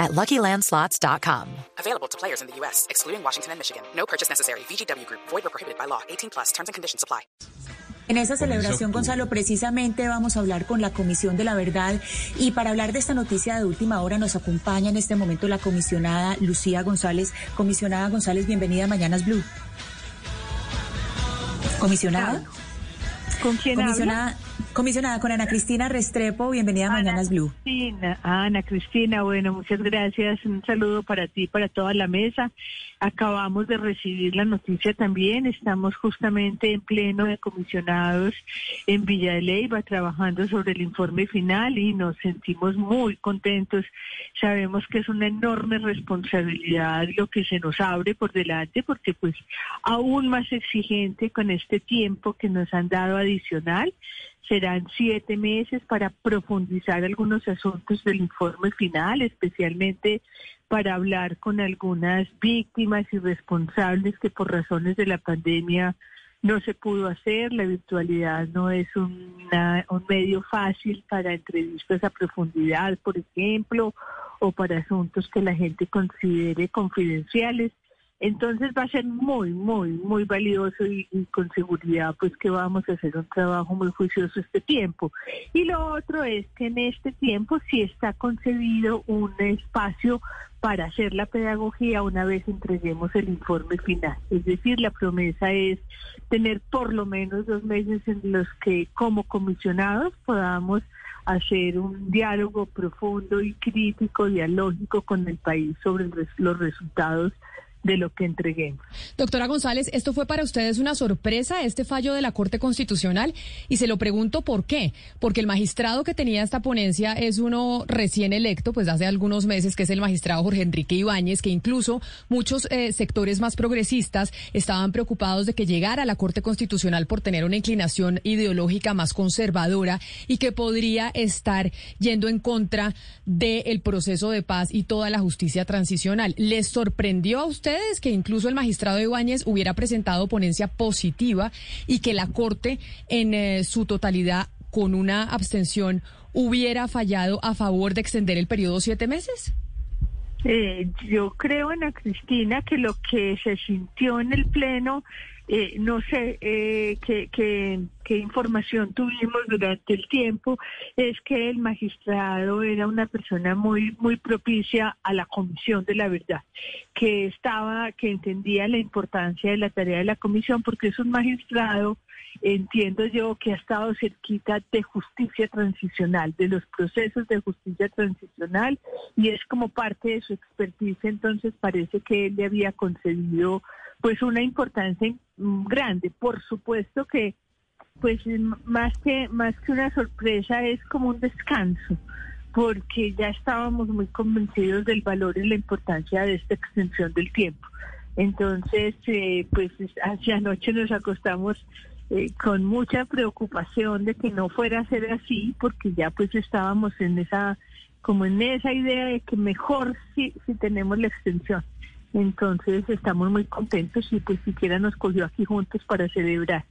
at LuckyLandSlots.com. Available to players in the U.S., excluding Washington and Michigan. No purchase necessary. VGW Group. Void or prohibited by law. 18 plus. Terms and conditions apply. En esa celebración, Gonzalo, precisamente vamos a hablar con la Comisión de la Verdad y para hablar de esta noticia de última hora nos acompaña en este momento la comisionada Lucía González. Comisionada González, bienvenida a Mañanas Blue. Comisionada. ¿Con quién Comisionada, comisionada con Ana Cristina Restrepo, bienvenida a Mañanas Blue. Cristina, Ana Cristina, bueno, muchas gracias. Un saludo para ti, para toda la mesa. Acabamos de recibir la noticia también. Estamos justamente en pleno de comisionados en Villa de Leyva trabajando sobre el informe final y nos sentimos muy contentos. Sabemos que es una enorme responsabilidad lo que se nos abre por delante porque pues aún más exigente con este tiempo que nos han dado adicional. Serán siete meses para profundizar algunos asuntos del informe final, especialmente para hablar con algunas víctimas y responsables que por razones de la pandemia no se pudo hacer. La virtualidad no es una, un medio fácil para entrevistas a profundidad, por ejemplo, o para asuntos que la gente considere confidenciales. Entonces va a ser muy, muy, muy valioso y, y, con seguridad pues que vamos a hacer un trabajo muy juicioso este tiempo. Y lo otro es que en este tiempo sí está concebido un espacio para hacer la pedagogía una vez entreguemos el informe final. Es decir, la promesa es tener por lo menos dos meses en los que como comisionados podamos hacer un diálogo profundo y crítico, dialógico con el país sobre los resultados de lo que entreguemos. Doctora González, esto fue para ustedes una sorpresa, este fallo de la Corte Constitucional, y se lo pregunto por qué. Porque el magistrado que tenía esta ponencia es uno recién electo, pues hace algunos meses, que es el magistrado Jorge Enrique Ibáñez, que incluso muchos eh, sectores más progresistas estaban preocupados de que llegara a la Corte Constitucional por tener una inclinación ideológica más conservadora y que podría estar yendo en contra del proceso de paz y toda la justicia transicional. ¿Les sorprendió a usted? Ustedes que incluso el magistrado Ibáñez hubiera presentado ponencia positiva y que la Corte en eh, su totalidad con una abstención hubiera fallado a favor de extender el periodo siete meses? Eh, yo creo, Ana Cristina, que lo que se sintió en el Pleno eh, no sé eh, qué, qué, qué, información tuvimos durante el tiempo, es que el magistrado era una persona muy, muy propicia a la comisión de la verdad, que estaba, que entendía la importancia de la tarea de la comisión, porque es un magistrado entiendo yo que ha estado cerquita de justicia transicional, de los procesos de justicia transicional, y es como parte de su expertise, entonces parece que él le había concedido pues una importancia grande. Por supuesto que pues más que más que una sorpresa es como un descanso porque ya estábamos muy convencidos del valor y la importancia de esta extensión del tiempo. Entonces, eh, pues hacia anoche nos acostamos eh, con mucha preocupación de que no fuera a ser así, porque ya pues estábamos en esa, como en esa idea de que mejor si, si tenemos la extensión. Entonces estamos muy contentos y pues siquiera nos cogió aquí juntos para celebrar.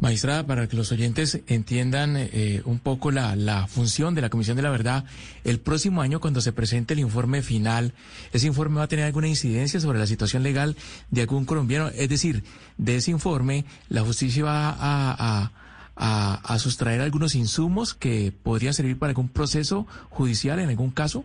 Magistrada, para que los oyentes entiendan eh, un poco la, la, función de la Comisión de la Verdad, el próximo año cuando se presente el informe final, ¿ese informe va a tener alguna incidencia sobre la situación legal de algún colombiano? Es decir, de ese informe, la justicia va a, a, a sustraer algunos insumos que podrían servir para algún proceso judicial en algún caso.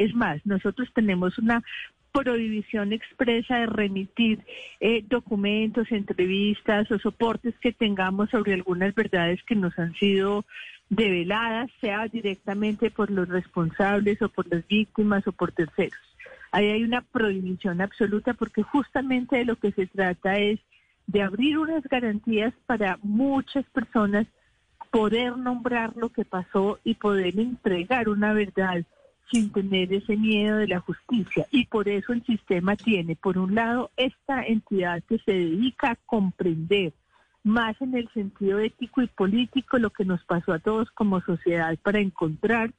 Es más, nosotros tenemos una prohibición expresa de remitir eh, documentos, entrevistas o soportes que tengamos sobre algunas verdades que nos han sido develadas, sea directamente por los responsables o por las víctimas o por terceros. Ahí hay una prohibición absoluta porque justamente de lo que se trata es de abrir unas garantías para muchas personas poder nombrar lo que pasó y poder entregar una verdad sin tener ese miedo de la justicia. Y por eso el sistema tiene, por un lado, esta entidad que se dedica a comprender más en el sentido ético y político lo que nos pasó a todos como sociedad para encontrar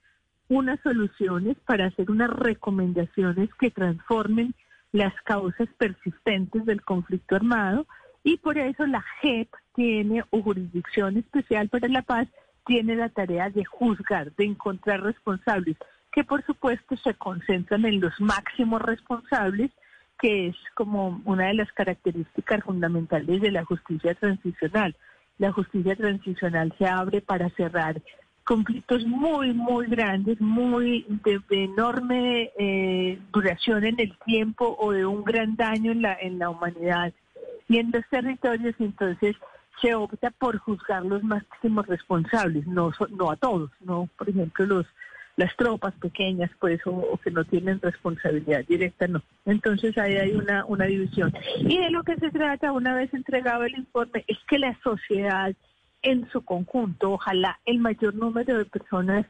unas soluciones, para hacer unas recomendaciones que transformen las causas persistentes del conflicto armado y por eso la JEP tiene, o Jurisdicción Especial para la Paz, tiene la tarea de juzgar, de encontrar responsables, que por supuesto se concentran en los máximos responsables, que es como una de las características fundamentales de la justicia transicional. La justicia transicional se abre para cerrar conflictos muy, muy grandes, muy de, enorme eh, duración en el tiempo o de un gran daño en la, en la humanidad y en los territorios, entonces se opta por juzgar los máximos responsables, no, no a todos, no, por ejemplo, los las tropas pequeñas, pues, o, que no tienen responsabilidad directa, no. Entonces ahí hay una, una división. Y de lo que se trata, una vez entregado el informe, es que la sociedad en su conjunto, ojalá el mayor número de personas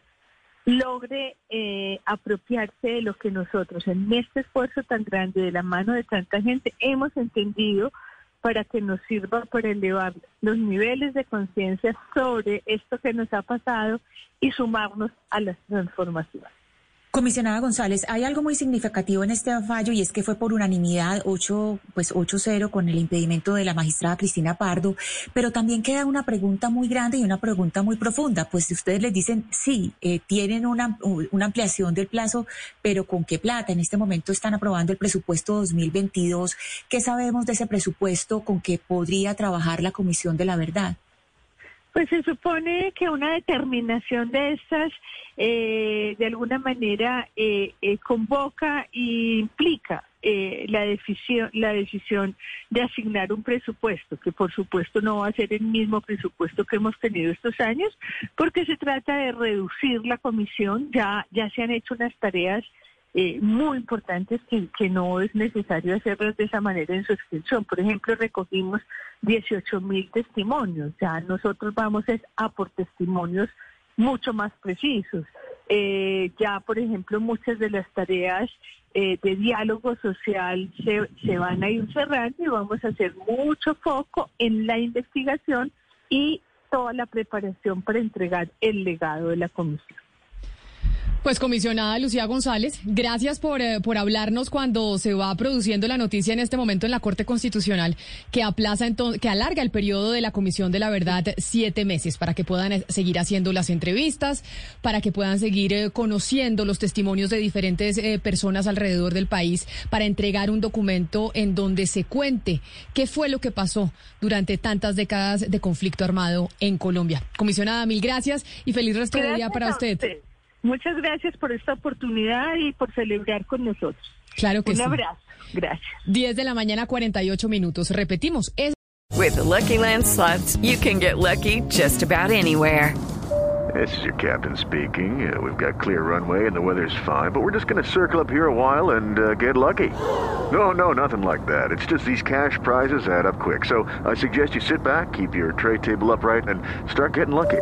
logre eh, apropiarse de lo que nosotros en este esfuerzo tan grande de la mano de tanta gente hemos entendido para que nos sirva para elevar los niveles de conciencia sobre esto que nos ha pasado y sumarnos a las transformaciones. Comisionada González, hay algo muy significativo en este fallo y es que fue por unanimidad 8, pues 8-0 con el impedimento de la magistrada Cristina Pardo, pero también queda una pregunta muy grande y una pregunta muy profunda, pues si ustedes les dicen, sí, eh, tienen una, una ampliación del plazo, pero ¿con qué plata? En este momento están aprobando el presupuesto 2022. ¿Qué sabemos de ese presupuesto con que podría trabajar la Comisión de la Verdad? Pues se supone que una determinación de estas, eh, de alguna manera, eh, eh, convoca e implica la, decisión, la decisión de asignar un presupuesto, que por supuesto no va a ser el mismo presupuesto que hemos tenido estos años, porque se trata de reducir la comisión, ya, ya se han hecho unas tareas eh, muy importantes que, que, no es necesario hacerlas de esa manera en su extensión. Por ejemplo, recogimos 18 mil testimonios, ya nosotros vamos a por testimonios mucho más precisos. Eh, ya, por ejemplo, muchas de las tareas eh, de diálogo social se, se van a ir cerrando y vamos a hacer mucho foco en la investigación y toda la preparación para entregar el legado de la comisión. Pues comisionada Lucía González, gracias por, eh, por hablarnos cuando se va produciendo la noticia en este momento en la Corte Constitucional que aplaza que alarga el periodo de la Comisión de la Verdad siete meses para que puedan eh, seguir haciendo las entrevistas, para que puedan seguir eh, conociendo los testimonios de diferentes personas alrededor del país, para entregar un documento en donde se cuente qué fue lo que pasó durante tantas décadas de conflicto armado en Colombia. Comisionada, mil gracias y feliz resto de día para usted. Muchas gracias por esta oportunidad y por celebrar con nosotros. Claro que Un sí. Un abrazo. Gracias. 10 de la mañana, 48 minutos. Repetimos. Es... With the Lucky Land slots, you can get lucky just about anywhere. This is your captain speaking. Uh, we've got clear runway and the weather's fine, but we're just going to circle up here a while and uh, get lucky. No, no, nothing like that. It's just these cash prizes add up quick. So I suggest you sit back, keep your tray table upright, and start getting lucky.